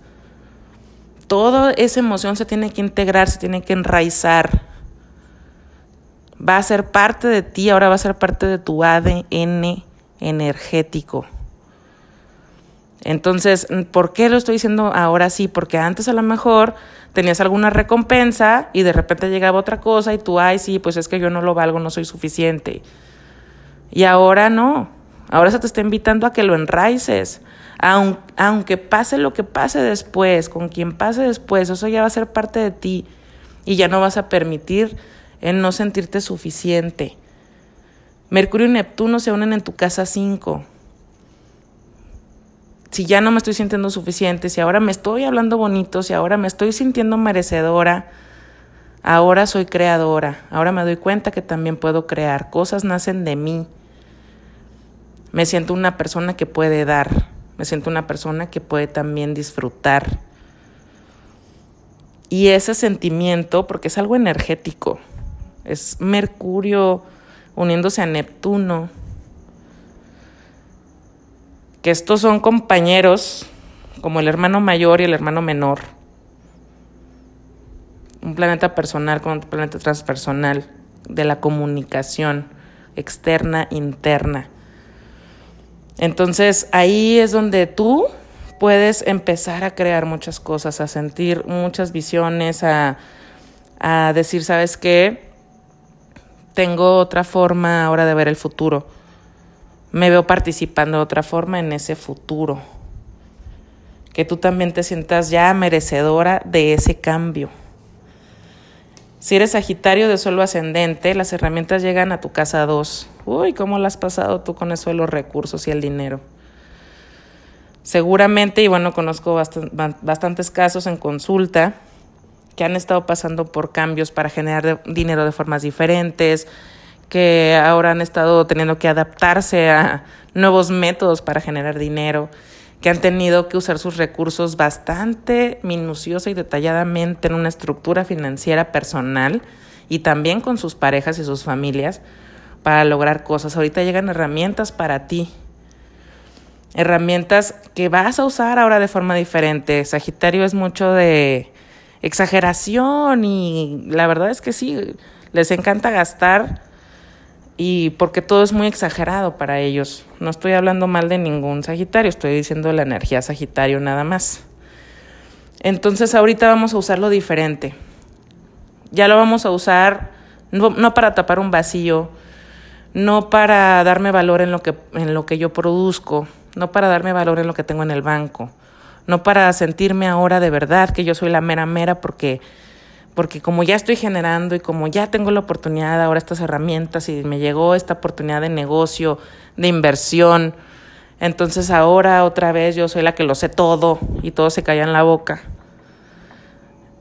Toda esa emoción se tiene que integrar, se tiene que enraizar. Va a ser parte de ti, ahora va a ser parte de tu ADN energético. Entonces, ¿por qué lo estoy diciendo ahora sí? Porque antes a lo mejor tenías alguna recompensa y de repente llegaba otra cosa y tú, ay, sí, pues es que yo no lo valgo, no soy suficiente. Y ahora no, ahora se te está invitando a que lo enraices. Aunque pase lo que pase después, con quien pase después, eso ya va a ser parte de ti y ya no vas a permitir en no sentirte suficiente. Mercurio y Neptuno se unen en tu casa 5 si ya no me estoy sintiendo suficiente, si ahora me estoy hablando bonito, si ahora me estoy sintiendo merecedora, ahora soy creadora, ahora me doy cuenta que también puedo crear, cosas nacen de mí. Me siento una persona que puede dar, me siento una persona que puede también disfrutar. Y ese sentimiento, porque es algo energético, es Mercurio uniéndose a Neptuno, estos son compañeros, como el hermano mayor y el hermano menor. Un planeta personal con un planeta transpersonal de la comunicación externa, interna. Entonces ahí es donde tú puedes empezar a crear muchas cosas, a sentir muchas visiones, a, a decir, ¿sabes qué? Tengo otra forma ahora de ver el futuro me veo participando de otra forma en ese futuro. Que tú también te sientas ya merecedora de ese cambio. Si eres Sagitario de suelo ascendente, las herramientas llegan a tu casa 2. Uy, ¿cómo la has pasado tú con eso de los recursos y el dinero? Seguramente, y bueno, conozco bastantes casos en consulta que han estado pasando por cambios para generar dinero de formas diferentes, que ahora han estado teniendo que adaptarse a nuevos métodos para generar dinero, que han tenido que usar sus recursos bastante minuciosa y detalladamente en una estructura financiera personal y también con sus parejas y sus familias para lograr cosas. Ahorita llegan herramientas para ti, herramientas que vas a usar ahora de forma diferente. Sagitario es mucho de exageración y la verdad es que sí, les encanta gastar y porque todo es muy exagerado para ellos. No estoy hablando mal de ningún Sagitario, estoy diciendo la energía Sagitario nada más. Entonces ahorita vamos a usarlo diferente. Ya lo vamos a usar no, para tapar un vacío, no para darme valor en lo, que, en lo que yo produzco, no para darme valor en lo que tengo en el banco, no para sentirme ahora de verdad que yo soy la mera mera porque porque como ya estoy generando y como ya tengo la oportunidad ahora estas herramientas y me llegó esta oportunidad de negocio, de inversión, entonces ahora otra vez yo soy la que lo sé todo y todo se calla en la boca.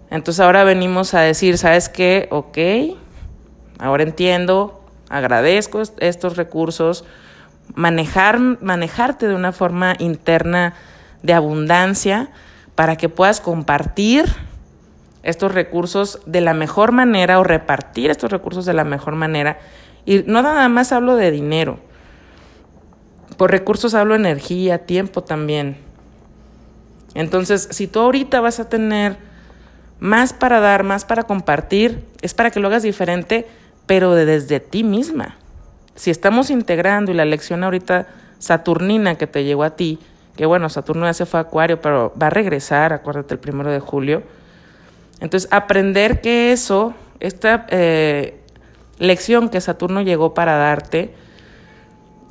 Entonces ahora venimos a decir, ¿sabes qué? Ok, ahora entiendo, agradezco estos recursos, manejar, manejarte de una forma interna de abundancia para que puedas compartir estos recursos de la mejor manera o repartir estos recursos de la mejor manera. Y no nada más hablo de dinero. Por recursos hablo de energía, tiempo también. Entonces, si tú ahorita vas a tener más para dar, más para compartir, es para que lo hagas diferente, pero desde ti misma. Si estamos integrando y la lección ahorita saturnina que te llegó a ti, que bueno, Saturno ya se fue a Acuario, pero va a regresar, acuérdate, el primero de julio, entonces, aprender que eso, esta eh, lección que Saturno llegó para darte,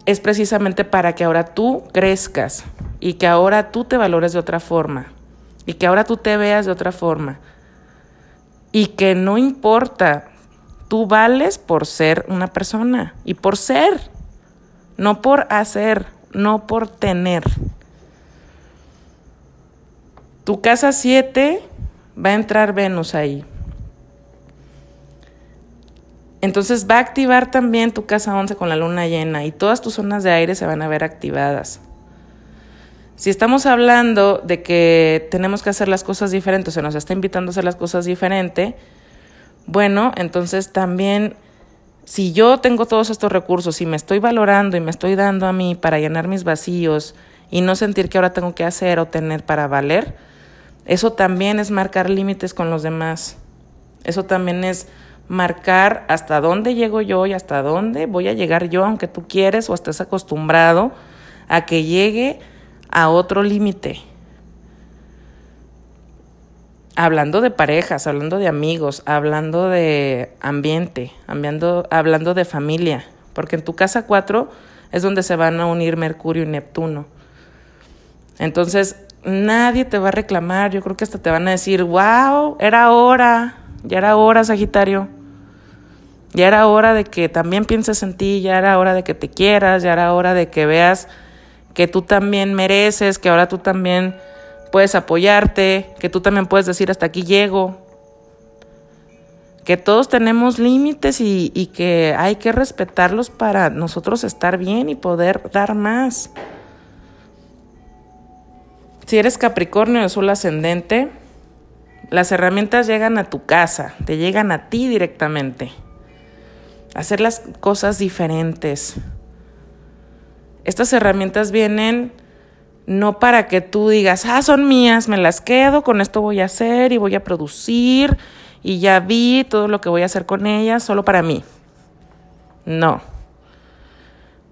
es precisamente para que ahora tú crezcas y que ahora tú te valores de otra forma, y que ahora tú te veas de otra forma y que no importa, tú vales por ser una persona y por ser, no por hacer, no por tener. Tu casa 7 va a entrar Venus ahí. Entonces va a activar también tu casa 11 con la luna llena y todas tus zonas de aire se van a ver activadas. Si estamos hablando de que tenemos que hacer las cosas diferentes, se nos está invitando a hacer las cosas diferente, bueno, entonces también si yo tengo todos estos recursos y me estoy valorando y me estoy dando a mí para llenar mis vacíos y no sentir que ahora tengo que hacer o tener para valer, eso también es marcar límites con los demás. Eso también es marcar hasta dónde llego yo y hasta dónde voy a llegar yo, aunque tú quieres o estés acostumbrado a que llegue a otro límite. Hablando de parejas, hablando de amigos, hablando de ambiente, hablando, hablando de familia, porque en tu casa 4 es donde se van a unir Mercurio y Neptuno. Entonces, nadie te va a reclamar, yo creo que hasta te van a decir, wow, era hora, ya era hora, Sagitario. Ya era hora de que también pienses en ti, ya era hora de que te quieras, ya era hora de que veas que tú también mereces, que ahora tú también puedes apoyarte, que tú también puedes decir hasta aquí llego, que todos tenemos límites y, y, que hay que respetarlos para nosotros estar bien y poder dar más. Si eres Capricornio de Sol ascendente, las herramientas llegan a tu casa, te llegan a ti directamente. Hacer las cosas diferentes, estas herramientas vienen no para que tú digas, ah, son mías, me las quedo, con esto voy a hacer y voy a producir y ya vi todo lo que voy a hacer con ellas solo para mí. No.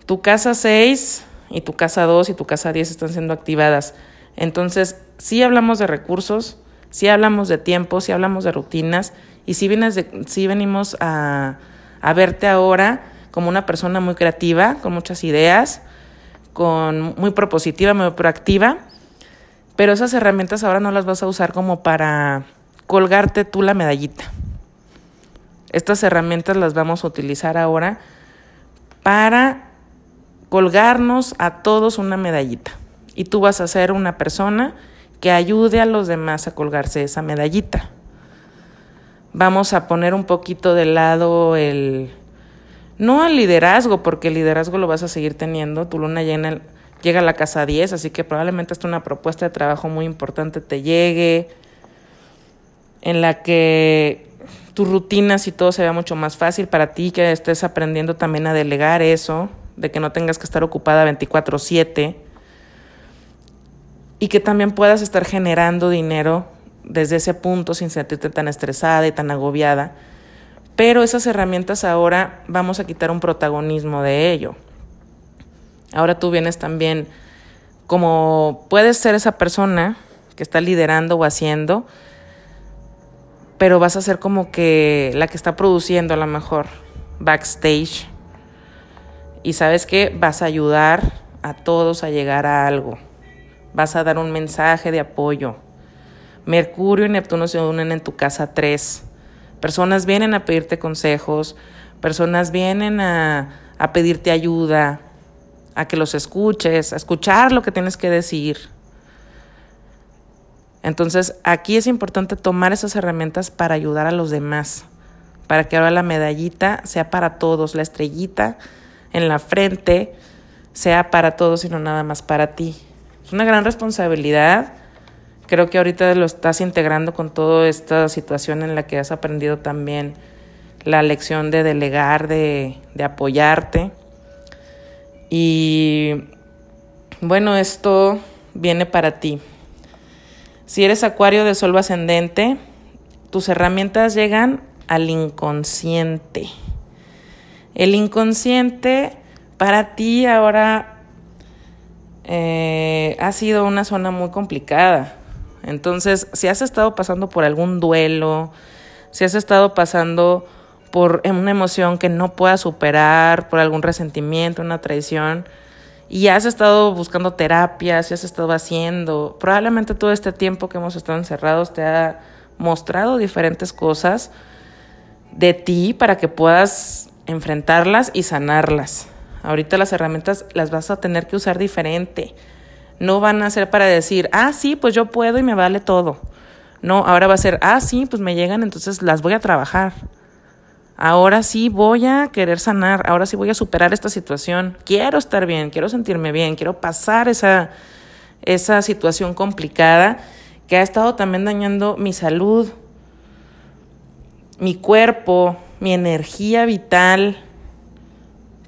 Tu casa 6 y tu casa 2 y tu casa 10 están siendo activadas. Entonces, sí hablamos de recursos, sí hablamos de tiempo, sí hablamos de rutinas y sí, vienes venimos a, a verte ahora como una persona muy creativa, con muchas ideas, con muy propositiva, muy proactiva, pero esas herramientas ahora no las vas a usar como para colgarte tú la medallita. Estas herramientas las vamos a utilizar ahora para colgarnos a todos una medallita. Y tú vas a ser una persona que ayude a los demás a colgarse esa medallita. Vamos a poner un poquito de lado el, no al liderazgo, porque el liderazgo lo vas a seguir teniendo, tu luna llena llega a la casa 10, así que probablemente hasta una propuesta de trabajo muy importante te llegue, en la que tus rutinas y todo se vea mucho más fácil para ti, que estés aprendiendo también a delegar eso, de que no tengas que estar ocupada 24/7 y que también puedas estar generando dinero desde ese punto sin sentirte tan estresada y tan agobiada pero esas herramientas ahora vamos a quitar un protagonismo de ello. Ahora tú vienes también como puedes ser esa persona que está liderando o haciendo, pero vas a ser como que la que está produciendo a lo mejor backstage. Y sabes que vas a ayudar a todos a llegar a algo. Vas a dar un mensaje de apoyo. Mercurio y Neptuno se unen en tu casa 3 Personas vienen a pedirte consejos, personas vienen a, pedirte ayuda, a que los escuches, a escuchar lo que tienes que decir. Entonces, aquí es importante tomar esas herramientas para ayudar a los demás, para que ahora la medallita sea para todos, la estrellita en la frente sea para todos y no nada más para ti. Una gran responsabilidad Creo que ahorita lo estás integrando con toda esta situación en la que has aprendido también la lección de delegar, de, de apoyarte. Y bueno, esto viene para ti. Si eres acuario de sol ascendente, tus herramientas llegan al inconsciente. El inconsciente para ti ahora eh, ha sido una zona muy complicada. Entonces, si has estado pasando por algún duelo, si has estado pasando por una emoción que no puedas superar, por algún resentimiento, una traición, y has estado buscando terapias, y has estado haciendo, probablemente todo este tiempo que hemos estado encerrados te ha mostrado diferentes cosas de ti para que puedas enfrentarlas y sanarlas. Ahorita las herramientas las vas a tener que usar diferente. No van a ser para decir, ah, sí, pues yo puedo y me vale todo. No, ahora va a ser, ah, sí, pues me llegan, entonces las voy a trabajar. Ahora sí voy a querer sanar, ahora sí voy a superar esta situación. Quiero estar bien, quiero sentirme bien, quiero pasar esa, esa situación complicada que ha estado también dañando mi salud, mi cuerpo, mi energía vital.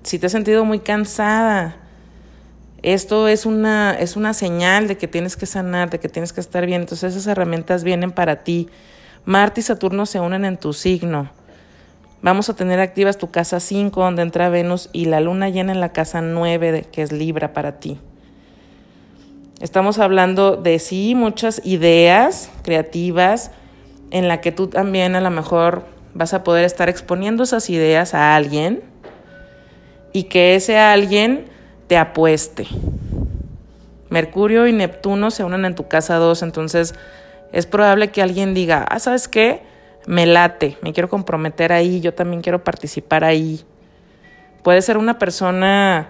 Si te has sentido muy cansada, esto es una, es una señal de que tienes que sanar, de que tienes que estar bien. Entonces esas herramientas vienen para ti. Marte y Saturno se unen en tu signo. Vamos a tener activas tu casa 5, donde entra Venus, y la luna llena en la casa 9, que es Libra para ti. Estamos hablando de sí, muchas ideas creativas en la que tú también a lo mejor vas a poder estar exponiendo esas ideas a alguien y que ese alguien te apueste. Mercurio y Neptuno se unen en tu casa 2, entonces es probable que alguien diga, ah, ¿sabes qué? me late, me quiero comprometer ahí, yo también quiero participar ahí. Puede ser una persona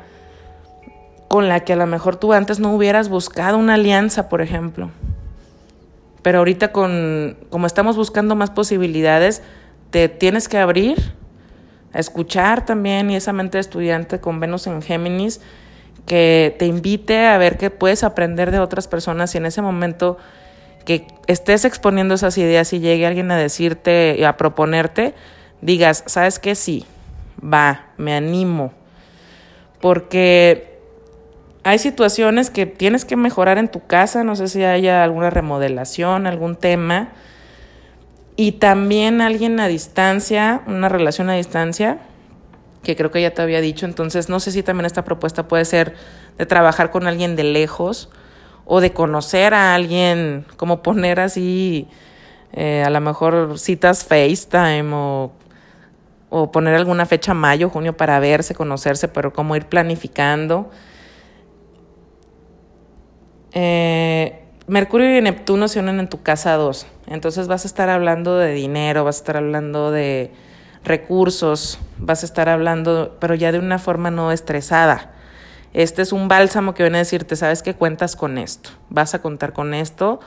con la que a lo mejor tú antes no hubieras buscado una alianza, por ejemplo. Pero ahorita con como estamos buscando más posibilidades, te tienes que abrir a escuchar también y esa mente de estudiante con Venus en Géminis que te invite a ver qué puedes aprender de otras personas y en ese momento que estés exponiendo esas ideas y llegue alguien a decirte, y a proponerte, digas, ¿sabes qué? Sí, va, me animo. Porque hay situaciones que tienes que mejorar en tu casa, no sé si haya alguna remodelación, algún tema. Y también alguien a distancia, una relación a distancia, que creo que ya te había dicho. Entonces, no sé si también esta propuesta puede ser de trabajar con alguien de lejos o de conocer a alguien, como poner así, eh, a lo mejor citas FaceTime o, o poner alguna fecha mayo, junio para verse, conocerse, pero como ir planificando. Eh, Mercurio y Neptuno se unen en tu casa 2, entonces vas a estar hablando de dinero, vas a estar hablando de recursos, vas a estar hablando, pero ya de una forma no estresada. Este es un bálsamo que viene a decirte, sabes que cuentas con esto, vas a contar con esto,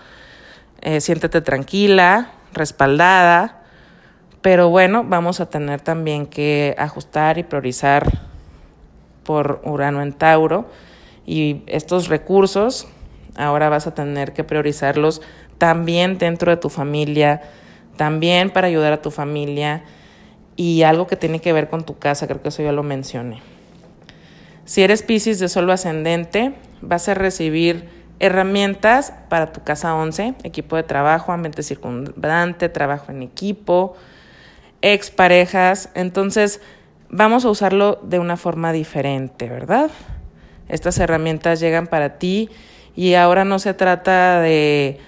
eh, siéntete tranquila, respaldada, pero bueno, vamos a tener también que ajustar y priorizar por Urano en Tauro. Y estos recursos ahora vas a tener que priorizarlos también dentro de tu familia, también para ayudar a tu familia y algo que tiene que ver con tu casa, creo que eso ya lo mencioné. Si eres Pisces de solo ascendente, vas a recibir herramientas para tu casa 11, equipo de trabajo, ambiente circundante, trabajo en equipo, exparejas. Entonces, vamos a usarlo de una forma diferente, ¿verdad? Estas herramientas llegan para ti y ahora no se trata de,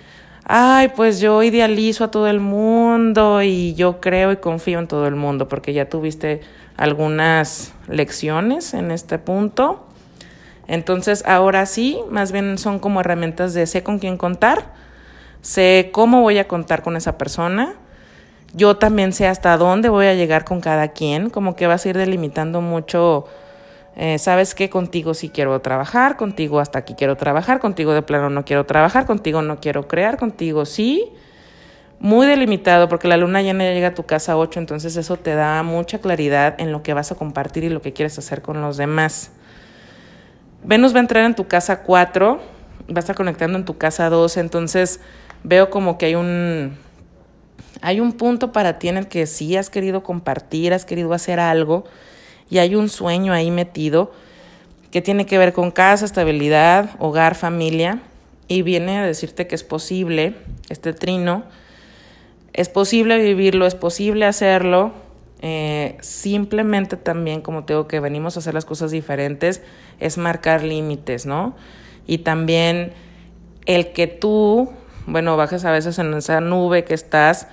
ay, pues yo idealizo a todo el mundo y yo creo y confío en todo el mundo, porque ya tuviste algunas lecciones en este punto. Entonces, ahora sí, más bien son como herramientas de sé con quién contar, sé cómo voy a contar con esa persona, yo también sé hasta dónde voy a llegar con cada quien, como que vas a ir delimitando mucho, eh, sabes que contigo sí quiero trabajar, contigo hasta aquí quiero trabajar, contigo de plano no quiero trabajar, contigo no quiero crear, contigo sí, muy delimitado porque la luna llena llega a tu casa 8, entonces eso te da mucha claridad en lo que vas a compartir y lo que quieres hacer con los demás. Venus va a entrar en tu casa 4, va a estar conectando en tu casa 2, entonces veo como que hay un hay un punto para ti en el que sí has querido compartir, has querido hacer algo y hay un sueño ahí metido que tiene que ver con casa, estabilidad, hogar, familia y viene a decirte que es posible este trino es posible vivirlo, es posible hacerlo. Eh, simplemente también, como tengo que venimos a hacer las cosas diferentes, es marcar límites, ¿no? Y también el que tú, bueno, bajes a veces en esa nube que estás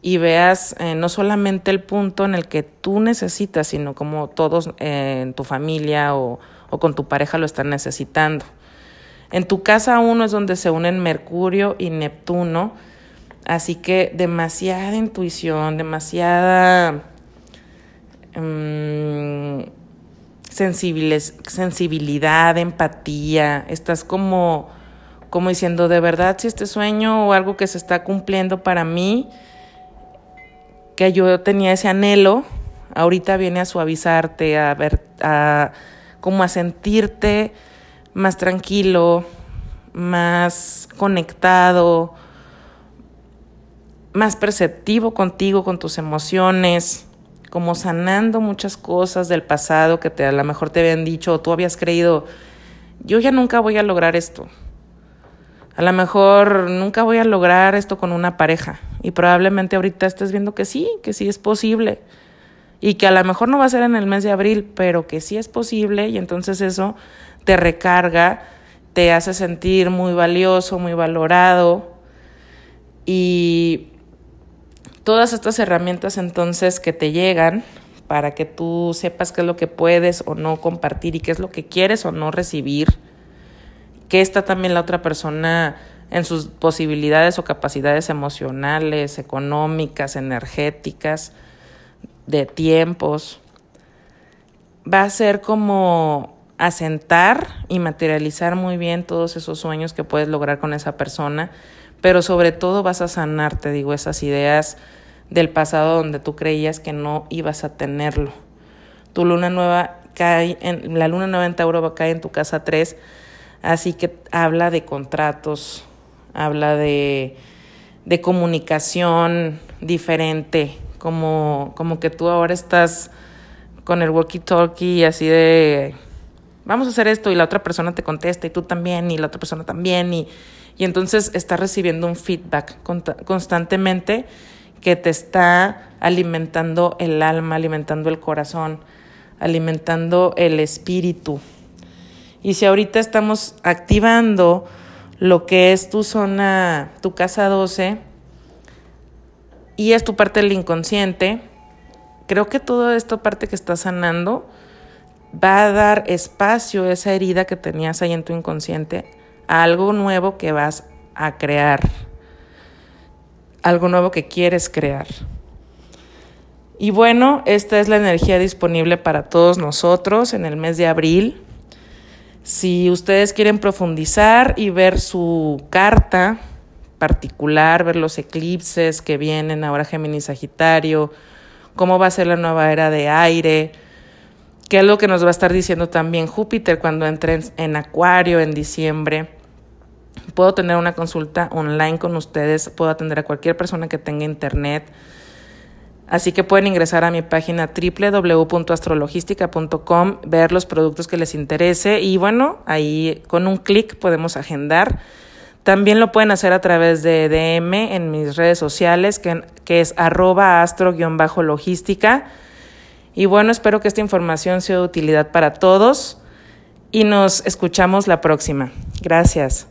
y veas eh, no solamente el punto en el que tú necesitas, sino como todos eh, en tu familia o, o con tu pareja lo están necesitando. En tu casa uno es donde se unen Mercurio y Neptuno, así que demasiada intuición, demasiada um, sensibilidad, empatía, estás como, como diciendo, de verdad, si este sueño o algo que se está cumpliendo para mí, que yo tenía ese anhelo, ahorita viene a suavizarte, a ver, a como a sentirte más tranquilo, más conectado, más perceptivo contigo, con tus emociones, como sanando muchas cosas del pasado que te, a lo mejor te habían dicho o tú habías creído, yo ya nunca voy a lograr esto. A lo mejor nunca voy a lograr esto con una pareja. Y probablemente ahorita estés viendo que sí, que sí es posible. Y que a lo mejor no va a ser en el mes de abril, pero que sí es posible. Y entonces eso te recarga, te hace sentir muy valioso, muy valorado. Y todas estas herramientas entonces que te llegan para que tú sepas qué es lo que puedes o no compartir y qué es lo que quieres o no recibir, que está también la otra persona en sus posibilidades o capacidades emocionales, económicas, energéticas, de tiempos, va a ser como asentar y materializar muy bien todos esos sueños que puedes lograr con esa persona, pero sobre todo vas a sanar, te digo, esas ideas del pasado donde tú creías que no ibas a tenerlo. Tu luna nueva cae en la luna nueva en Tauro cae en tu casa 3, así que habla de contratos, habla de de comunicación diferente, como, como que tú ahora estás con el walkie-talkie así de, vamos a hacer esto y la otra persona te contesta y tú también y la otra persona también y, y entonces estás recibiendo un feedback constantemente que te está alimentando el alma, alimentando el corazón, alimentando el espíritu. Y si ahorita estamos activando lo que es tu zona, tu casa 12, y es tu parte del inconsciente, creo que toda esta parte que está sanando va a dar espacio a esa herida que tenías ahí en tu inconsciente a algo nuevo que vas a crear, algo nuevo que quieres crear. Y bueno, esta es la energía disponible para todos nosotros en el mes de abril. Si ustedes quieren profundizar y ver su carta, particular, ver los eclipses que vienen ahora Géminis Sagitario, cómo va a ser la nueva era de aire, qué es lo que nos va a estar diciendo también Júpiter cuando entre en, Acuario en diciembre. Puedo tener una consulta online con ustedes, puedo atender a cualquier persona que tenga internet. Así que pueden ingresar a mi página www.astrologística.com, ver los productos que les interese y bueno, ahí con un clic podemos agendar también lo pueden hacer a través de DM en mis redes sociales, que, que es arroba astro-logística. Y bueno, espero que esta información sea de utilidad para todos y nos escuchamos la próxima. Gracias.